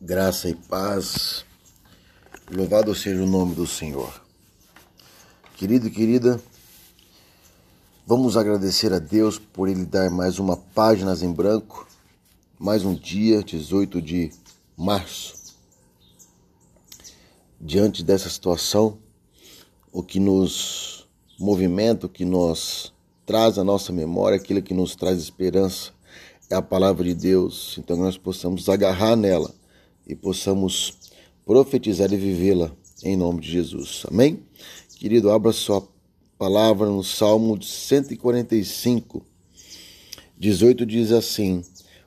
Graça e paz. Louvado seja o nome do Senhor. Querido e querida, vamos agradecer a Deus por Ele dar mais uma página em branco, mais um dia, 18 de março. Diante dessa situação, o que nos movimenta, o que nos traz à nossa memória, aquilo que nos traz esperança, é a palavra de Deus. Então nós possamos agarrar nela e possamos profetizar e vivê-la em nome de Jesus. Amém? Querido, abra sua palavra no Salmo 145, 18 diz assim: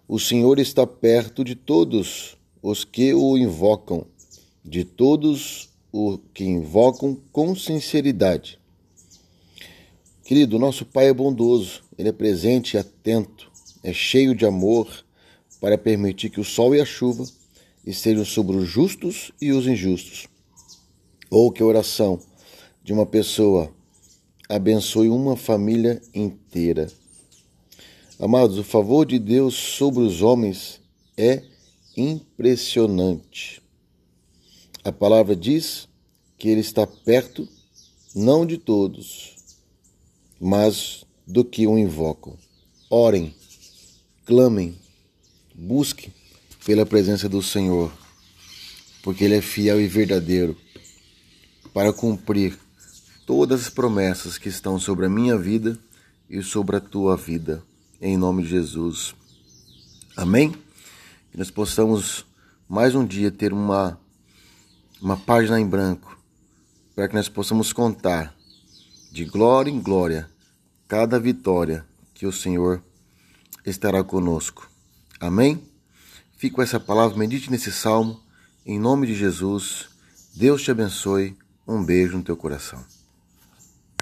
O Senhor está perto de todos os que o invocam, de todos os que invocam com sinceridade. Querido, nosso Pai é bondoso, Ele é presente e atento, é cheio de amor para permitir que o sol e a chuva estejam sobre os justos e os injustos. Ou que a oração de uma pessoa abençoe uma família inteira. Amados, o favor de Deus sobre os homens é impressionante. A palavra diz que Ele está perto, não de todos, mas do que o invocam. Orem, clamem, busquem pela presença do Senhor, porque Ele é fiel e verdadeiro para cumprir todas as promessas que estão sobre a minha vida e sobre a tua vida, em nome de Jesus. Amém? Que nós possamos mais um dia ter uma, uma página em branco, para que nós possamos contar de glória em glória cada vitória que o Senhor estará conosco. Amém? Fico com essa palavra, medite nesse salmo. Em nome de Jesus, Deus te abençoe. Um beijo no teu coração.